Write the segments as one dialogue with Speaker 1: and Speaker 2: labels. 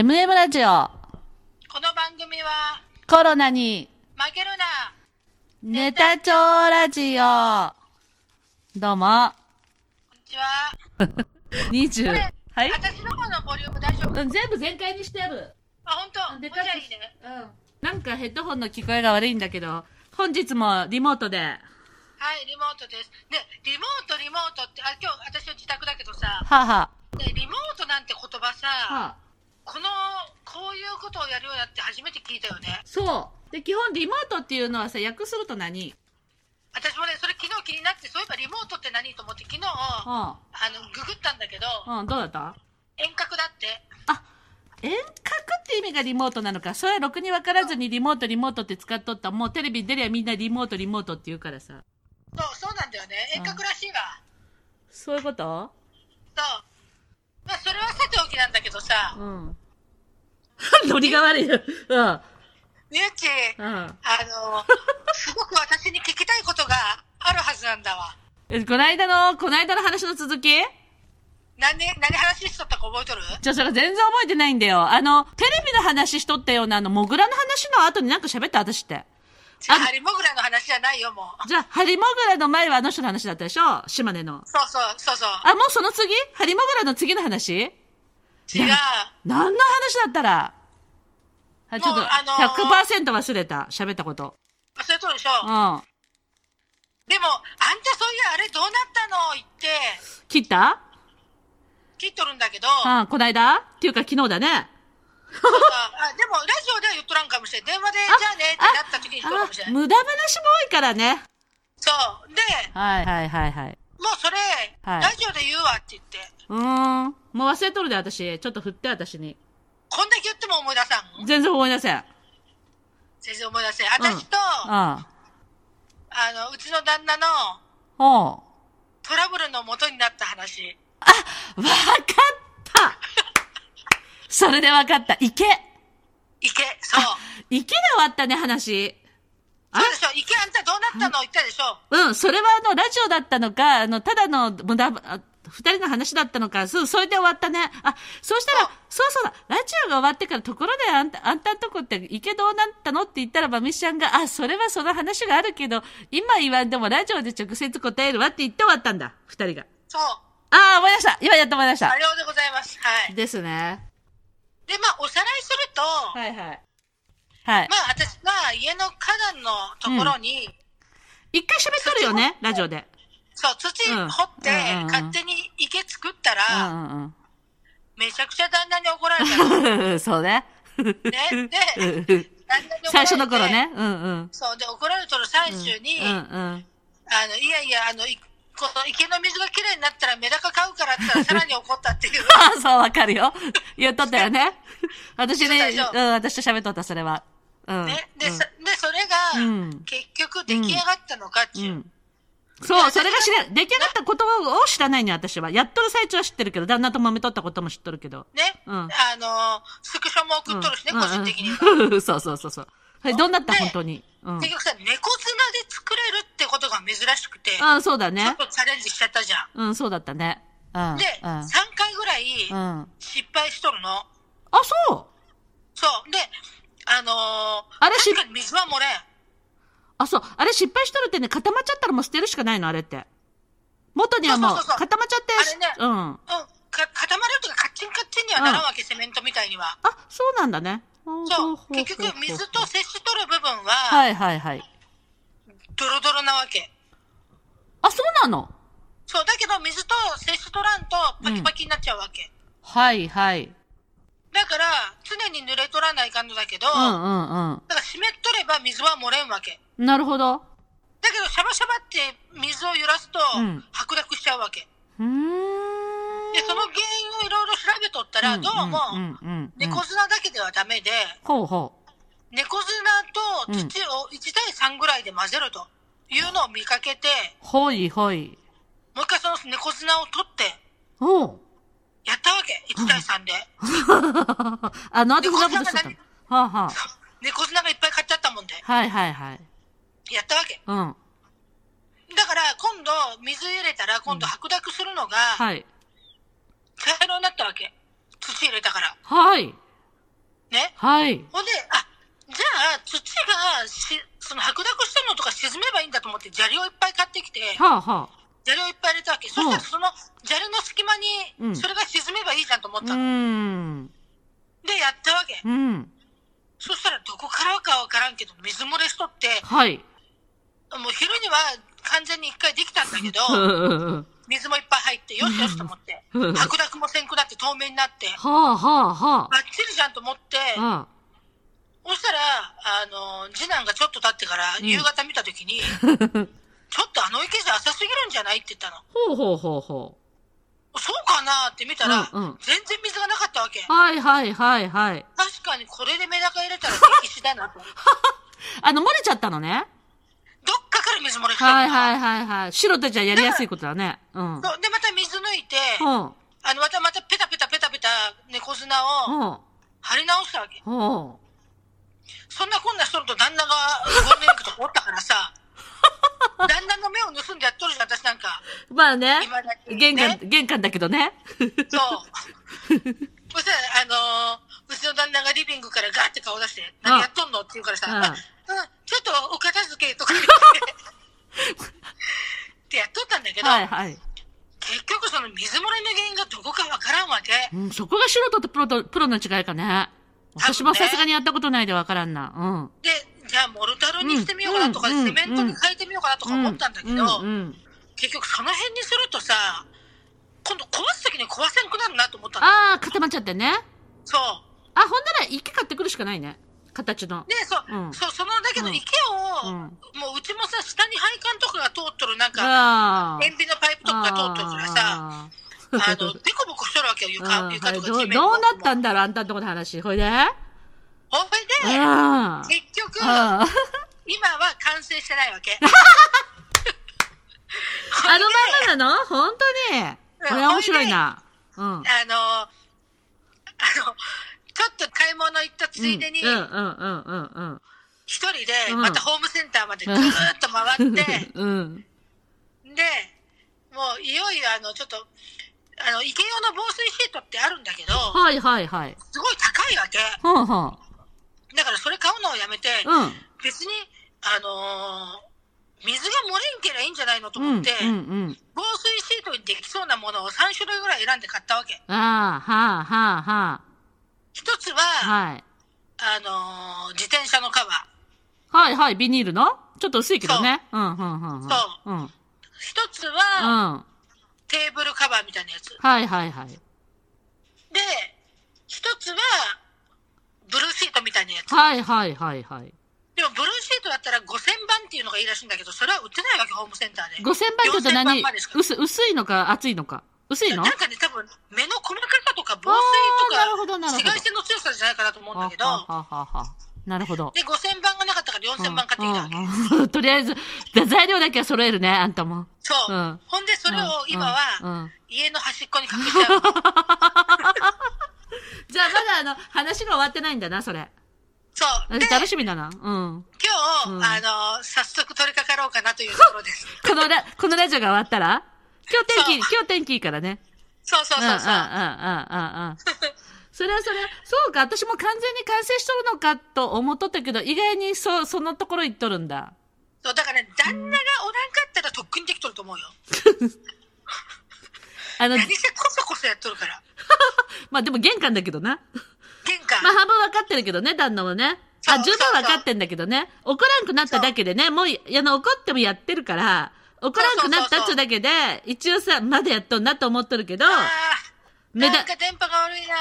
Speaker 1: MM ラジオ、
Speaker 2: この番組は、
Speaker 1: コロナに、
Speaker 2: 負けるな。
Speaker 1: ネタ帳ラジオ。どうも。
Speaker 2: こんにちは。
Speaker 1: 20。
Speaker 2: これ
Speaker 1: はい？
Speaker 2: 私の方のボリューム大丈夫？
Speaker 1: うん全部全開にしてある。
Speaker 2: あ、本当？
Speaker 1: で
Speaker 2: もうじゃあいいね。
Speaker 1: うん。なんかヘッドホンの聞こえが悪いんだけど、本日もリモートで。
Speaker 2: はい、リモートです。で、リモート、リモートって、あ、今日私の自宅だけどさ、
Speaker 1: はあは
Speaker 2: ね、リモートなんて言葉さ、
Speaker 1: あ。はあ。
Speaker 2: この、こういうことをやるようになって初めて聞いたよね。
Speaker 1: そう。で、基本リモートっていうのはさ、訳すると何？
Speaker 2: 私もね、それ昨日気になって、そういえばリモートって何と思って昨日、あ
Speaker 1: う
Speaker 2: の、ググったんだけど、
Speaker 1: ん。うん、どうだった？
Speaker 2: 遠隔だって。
Speaker 1: 遠隔って意味がリモートなのか。それはろくに分からずにリモート、リモートって使っとった。もうテレビ出りゃみんなリモート、リモートって言うからさ。
Speaker 2: そう、そうなんだよね。遠隔らしいわ。
Speaker 1: そういうこと？
Speaker 2: そう。まあ、それはさておきなんだけどさ、
Speaker 1: うん。ノリが悪いよ。うん。
Speaker 2: みゆち、
Speaker 1: うん。
Speaker 2: あの、すごく私に聞きたいことがあるはずなんだわ。
Speaker 1: えこないだの、こないだの話の続き？
Speaker 2: 何、何話しとったか覚えとる？
Speaker 1: じゃ、それ全然覚えてないんだよ。あの、テレビの話しとったような、あの、モグラの話の後になんか喋った？私って。
Speaker 2: ハリモグラの話じゃないよ、もう。
Speaker 1: じゃあ、ハリモグラの前はあの人の話だったでしょ？島根の。
Speaker 2: そうそう、そうそう。
Speaker 1: あ、もうその次ハリモグラの次の話？
Speaker 2: 違う。
Speaker 1: 何の話だったら？あ、ちょっと、
Speaker 2: ー
Speaker 1: 100%忘れた。喋ったこと。
Speaker 2: 忘れとるでしょ。
Speaker 1: うん。
Speaker 2: でも、あんたそういや、あれどうなったの？言って、
Speaker 1: 切った？
Speaker 2: 聞いとるんだけど、
Speaker 1: うん、こないだ？っていうか昨日だね。
Speaker 2: あでも、ラジオでは言っとらんかもしれん。電話で、じゃあねってなった時に言っとるかもしれん。
Speaker 1: あ無駄話も多いからね。
Speaker 2: そう。で、
Speaker 1: はいはいはいはい。
Speaker 2: もうそれ、
Speaker 1: はい
Speaker 2: ラジオで言うわって言って、
Speaker 1: うーん。もう忘れとるで私。ちょっと振って私に。
Speaker 2: こんだけ言っても思い出さん
Speaker 1: 全然思い出せん。うん。
Speaker 2: 全然思い出せん。私と、
Speaker 1: あ
Speaker 2: あの、うちの旦那の。トラブルの元になった話。
Speaker 1: わかったそれでわかった。池
Speaker 2: 池、そう。
Speaker 1: 池で終わったね、話。あ？
Speaker 2: そうでしょ池あんたどうなったの？言ったでしょ
Speaker 1: うん、それはあの、ラジオだったのか、あの、ただの無駄、あ二人の話だったのか、そう、それで終わったね。あ、そうしたら、
Speaker 2: そう
Speaker 1: そうだ、ラジオが終わってから、ところであんた、あんたんとこって、池どうなったの？って言ったら、まみしちゃんが、あ、それはその話があるけど、今言わんでもラジオで直接答えるわって言って終わったんだ、二人が。
Speaker 2: そう。
Speaker 1: ああ、思い出した今やっと思い出した
Speaker 2: あれでございます。はい。
Speaker 1: ですね。
Speaker 2: で、まあ、おさらいすると、
Speaker 1: はいはい。はい。
Speaker 2: まあ、私が家の花壇のところに、
Speaker 1: 一回喋っとるよね、ラジオで。
Speaker 2: そう、土
Speaker 1: うん
Speaker 2: 掘って、
Speaker 1: うんうんうん
Speaker 2: 勝手に池作った
Speaker 1: う
Speaker 2: ら、
Speaker 1: ん
Speaker 2: めちゃくちゃ旦那に怒られた。
Speaker 1: そうね。
Speaker 2: ね。で、旦那に怒られて
Speaker 1: 最初の頃。ね。うんうん。
Speaker 2: そう、で、怒られとる最中に、
Speaker 1: うんうん。
Speaker 2: あの、いやいや、あの、いこの池の水がきれいになったらメダカ買うからってさらに怒ったっていう。
Speaker 1: あ あ、そう、わかるよ。言っとったよね。私ね、
Speaker 2: そう
Speaker 1: ん、私と喋っとった、それは。うん。
Speaker 2: ね。で、
Speaker 1: うん
Speaker 2: さでそれが、
Speaker 1: うん
Speaker 2: 結局出来上がったのかっていう。
Speaker 1: うん。そう、それが知ら、出来上がったことを知らないね、私は。やっとる最中は知ってるけど、旦那と揉めとったことも知っとるけど。
Speaker 2: ね。
Speaker 1: うん
Speaker 2: あの、スクショも送っとるしね、
Speaker 1: うん
Speaker 2: 個人的には。
Speaker 1: うんうん そうそうそうそう。はい、どうなった、
Speaker 2: で
Speaker 1: 本当に。うん。
Speaker 2: 結局さ、猫砂で作れるってことが珍しくて、ちょ
Speaker 1: あそうだ
Speaker 2: っ
Speaker 1: ね。
Speaker 2: とチャレンジしちゃったじゃん。
Speaker 1: うん、そうだったね。うん。
Speaker 2: で、
Speaker 1: うん。
Speaker 2: 3回ぐらい
Speaker 1: うん。
Speaker 2: 失敗しとるの。
Speaker 1: あ、そう
Speaker 2: そう。で、あのー、
Speaker 1: あれし
Speaker 2: 確かに水は漏れん。
Speaker 1: あ、そう。あれ失敗しとるってね、固まっちゃったらもう捨てるしかないの、あれって。元にはも
Speaker 2: う
Speaker 1: 固まっちゃって、
Speaker 2: あれね
Speaker 1: うん。
Speaker 2: うん。か固まるとかカッチンカッチンにはならんわけ、セメントみたいには。
Speaker 1: あ、そうなんだね。
Speaker 2: そう。結局、水と接しとる部分は、
Speaker 1: はいはいはい。
Speaker 2: ドロドロなわけ。
Speaker 1: あ、そうなの？
Speaker 2: そう。だけど、水と接しとらんと、パキパキになっちゃうわけ。
Speaker 1: はいはい。
Speaker 2: だから、常に濡れとらないかんのだけど、
Speaker 1: うんうん
Speaker 2: だから湿っとれば水は漏れんわけ。
Speaker 1: うん。なるほど。
Speaker 2: だけど、シャバシャバって水を揺らすと
Speaker 1: うん、
Speaker 2: 白濁しちゃうわけ。
Speaker 1: うーん。
Speaker 2: で、その原因をいろいろ調べとったら、どうも、
Speaker 1: うんうんうん。
Speaker 2: 猫砂だけではダメで、
Speaker 1: ほうほ
Speaker 2: 猫砂と土を1対3ぐらいで混ぜるというのを見かけて、
Speaker 1: う。ほいほい。
Speaker 2: もう一回その猫砂を取って、
Speaker 1: おう。
Speaker 2: やったわけ。1対3で。
Speaker 1: あの後そんなことしとったの？はあ、はあ、
Speaker 2: 猫砂がいっぱい買っちゃったもんで。
Speaker 1: はいはいはい。
Speaker 2: やったわけ。
Speaker 1: うん。
Speaker 2: だから、今度、水入れたら、今度白濁するのが、
Speaker 1: はい。
Speaker 2: 茶色になったわけ。土土入れたから。
Speaker 1: はい。
Speaker 2: ね？
Speaker 1: はい。
Speaker 2: ほんで、あ、じゃあ、土がし、その白濁したのとか沈めばいいんだと思って、砂利をいっぱい買ってきて、
Speaker 1: はあはあ。
Speaker 2: 砂利をいっぱい入れたわけ。そしたらその砂利の隙間
Speaker 1: うん
Speaker 2: に、それが沈めばいいじゃんと思っ
Speaker 1: う
Speaker 2: たの。
Speaker 1: ん。
Speaker 2: で、やったわけ。
Speaker 1: うん。
Speaker 2: そしたらどこからかわからんけど、水漏れしとって、
Speaker 1: はい。
Speaker 2: もう昼には完全に一回できたんだけど。水もいっぱい入って、よしよしと思って
Speaker 1: うん、
Speaker 2: 白濁もせんくなって透明になって、
Speaker 1: はあはあは
Speaker 2: バッチリじゃんと思って、
Speaker 1: あ。あ
Speaker 2: そしたら、あの、次男がちょっと経ってから、
Speaker 1: ん
Speaker 2: 夕方見たときに、ちょっとあの池じゃ浅すぎるんじゃないって言ったの。
Speaker 1: ほうほうほうほ
Speaker 2: そうかなって見たら、
Speaker 1: うんうん
Speaker 2: 全然水がなかったわけ。
Speaker 1: う。はいはいはいはい。
Speaker 2: 確かにこれでメダカ入れたら歴史だなと。
Speaker 1: あの、漏れちゃったのね。
Speaker 2: 水漏れ。
Speaker 1: はいはいはいはい。白たちはやりやすいことだね。うん。
Speaker 2: で、また水抜いて、
Speaker 1: ほ
Speaker 2: あの、またまたペタペタペタペタ猫砂を
Speaker 1: う。
Speaker 2: 貼り直したわけ。
Speaker 1: ほ
Speaker 2: そんなこんなしとると旦那がゴールデンウィークとかおったからさ、旦那の目を盗んでやっとるじゃん、私なんか。
Speaker 1: う。まあね。
Speaker 2: 今だけ。
Speaker 1: 玄関、
Speaker 2: ね、
Speaker 1: 玄関だけどね。
Speaker 2: そう。そしたら、あのーうちの旦那がリビングからガーって顔出して、何やっとんの？って言うからさ、ちょっとお片付けとか言って、ってやっとったんだけど、
Speaker 1: はいはい。
Speaker 2: 結局その水漏れの原因がどこかわからんわけ。
Speaker 1: うん、そこが素人とプロと、プロの違いかね。私もさすがにやったことないでわからんな。うん。
Speaker 2: で、じゃあモルタルにしてみようかなとか、
Speaker 1: うん
Speaker 2: セメントに変えてみようかなとか思ったんだけど、結局その辺にするとさ、今度壊すときに壊せんくなるなと思ったの。
Speaker 1: ああ、固まっちゃってね。
Speaker 2: そう。
Speaker 1: あ、ほんなら池買ってくるしかないね。形の。
Speaker 2: で、そう、
Speaker 1: うん
Speaker 2: そう、その、だけど
Speaker 1: うん
Speaker 2: 池を、
Speaker 1: うん
Speaker 2: もううちもさ、下に配管とかが通っとる、なんか。塩ビのパイプとかが通っとるからさ、
Speaker 1: あ
Speaker 2: あの、デコボコしとるわけよ、
Speaker 1: ー
Speaker 2: 床、
Speaker 1: うん
Speaker 2: 床とか地面
Speaker 1: どうなった
Speaker 2: ん
Speaker 1: んだろうあんたんとこの話。ほいで
Speaker 2: ほいで、
Speaker 1: あ
Speaker 2: 結局、
Speaker 1: あ。
Speaker 2: 今は完成してないわけ。
Speaker 1: あのまんまなの？本当に。これは面白いな。うん。
Speaker 2: あの、買い物行ったついでに、一人で、
Speaker 1: うん
Speaker 2: またホームセンターまでぐーっと回って。で、もういよいよあの、ちょっと、あの、池用の防水シートってあるんだけど、
Speaker 1: はいはいはい。
Speaker 2: すごい高いわけ。
Speaker 1: ほんほん。
Speaker 2: だからそれ買うのをやめて、
Speaker 1: うん。
Speaker 2: 別に、あのー水が漏れんけりゃいいんじゃないのと
Speaker 1: うん。うん。
Speaker 2: 思って、
Speaker 1: うん。
Speaker 2: 防水シートにできそうなものを3種類ぐらい選んで買ったわけ。
Speaker 1: ああ、はあ、はあ、は
Speaker 2: 一つは、
Speaker 1: あ。はい。
Speaker 2: あのー自転車のカバー。
Speaker 1: はいはい、ビニールの？ちょっと薄いけどね。うん、うん、うん。うん。。
Speaker 2: そう
Speaker 1: うん。うん。
Speaker 2: 一つは、
Speaker 1: は
Speaker 2: テーブルカバーみたいなやつ。
Speaker 1: いはいはい。
Speaker 2: で、一つは、ブルーシートみたいなやつ。
Speaker 1: はいはいはいはい。
Speaker 2: でも、ブルーシートだったら5000番っていうのがいいらしいんだけど、それは売ってないわけ、ホームセンターで。
Speaker 1: 5000番って言うと
Speaker 2: 4000
Speaker 1: 何薄薄いのか厚いのか？薄いの？
Speaker 2: なんかね、多分、目の細かさとか防
Speaker 1: あ
Speaker 2: 水とか、紫外線の強さじゃないかなと思うんだけど、
Speaker 1: はははなるほど。
Speaker 2: で、5000番がなかったから4000番買ってきたわけ。
Speaker 1: とりあえず、材料だけは揃えるね、あんたも。
Speaker 2: そう、
Speaker 1: うん
Speaker 2: ほんで、それを今は、
Speaker 1: ん
Speaker 2: 家の端っこに隠しちゃう。
Speaker 1: じゃあまだあの、話が終わってないんだな、それ。
Speaker 2: そう。で、
Speaker 1: 楽しみだな。うん。
Speaker 2: 今日、
Speaker 1: うん
Speaker 2: あの、早速取り掛かろうかなというところです。
Speaker 1: このラ、このラジオが終わったら？今日天気、今日天気いいからね。
Speaker 2: そうそうそうそう。
Speaker 1: んうんうんうんうんうん。それはそれ、そうか、私も完全に完成しとるのかと思っとったけど、意外にそ、そのところ行っとるんだ。
Speaker 2: そう、だからね、旦那がおらんかったらとっくにできとると思うよ。
Speaker 1: あの、
Speaker 2: 何せこそこそやっとるから。
Speaker 1: まあでも玄関だけどな。
Speaker 2: 玄関。
Speaker 1: まあ半分分かってるけどね、旦那もね。あ、十分分かってんだけどね。怒らんくなっただけでね、もう、あの、怒ってもやってるから、怒らんくなったっつうだけで、一応さ、まだやっとんなと思っとるけど、
Speaker 2: ああ、
Speaker 1: 目だ
Speaker 2: なんか電波が悪いな。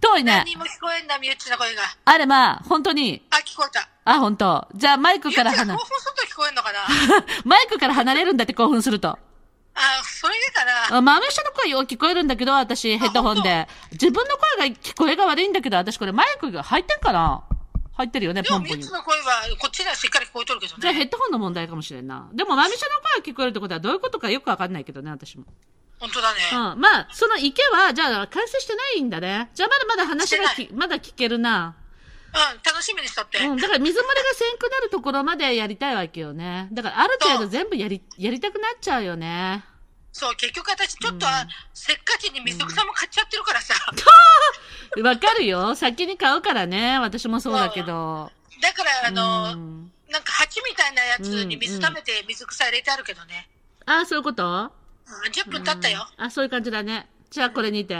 Speaker 1: 遠いね。
Speaker 2: 何も聞こえんな、みゆっちの声が。
Speaker 1: あれまあ、本当に、
Speaker 2: あ、聞こえた。
Speaker 1: あ、本当じゃあマイクから離
Speaker 2: っちが興、奮すると聞こえんのかな？
Speaker 1: マイクから離れるんだって興奮すると。
Speaker 2: あ、それでかな。
Speaker 1: あ、豆下の声よう聞こえるんだけど、私、ヘッドホンで。自分の声が聞こえが悪いんだけど、私これマイクが入ってんかな入ってるよね、
Speaker 2: でも、
Speaker 1: ポンポンに
Speaker 2: みゆっち。の声は、こっちではしっかり聞こえとるけど
Speaker 1: じゃあヘ
Speaker 2: ね。
Speaker 1: ッドホンの問題かもしれんな。でも、豆下の声が聞こえるってことはどういうことかよくわかんないけどね、私も。
Speaker 2: 本当だね。
Speaker 1: うん。まあ、その池は、じゃあ、完成してないんだね。じゃあ、まだまだ話がき、まだ聞けるな。
Speaker 2: うん、楽しみにしとって。
Speaker 1: うん。だから、水漏れがせんくなるところまでやりたいわけよね。だから、ある程度全部やり、やりたくなっちゃうよね。
Speaker 2: そう、結局私ちょっと、あせっかちに水草も買っちゃってるからさ。
Speaker 1: わかるよ。先に買うからね。私もそうだけど。
Speaker 2: だから、あの、
Speaker 1: うん
Speaker 2: なんか鉢みたいなやつに水溜めて水草入れてあるけどね。
Speaker 1: あ、そういうこと？
Speaker 2: うん10分経ったよ。
Speaker 1: あ、そういう感じだね。じゃあこれにて。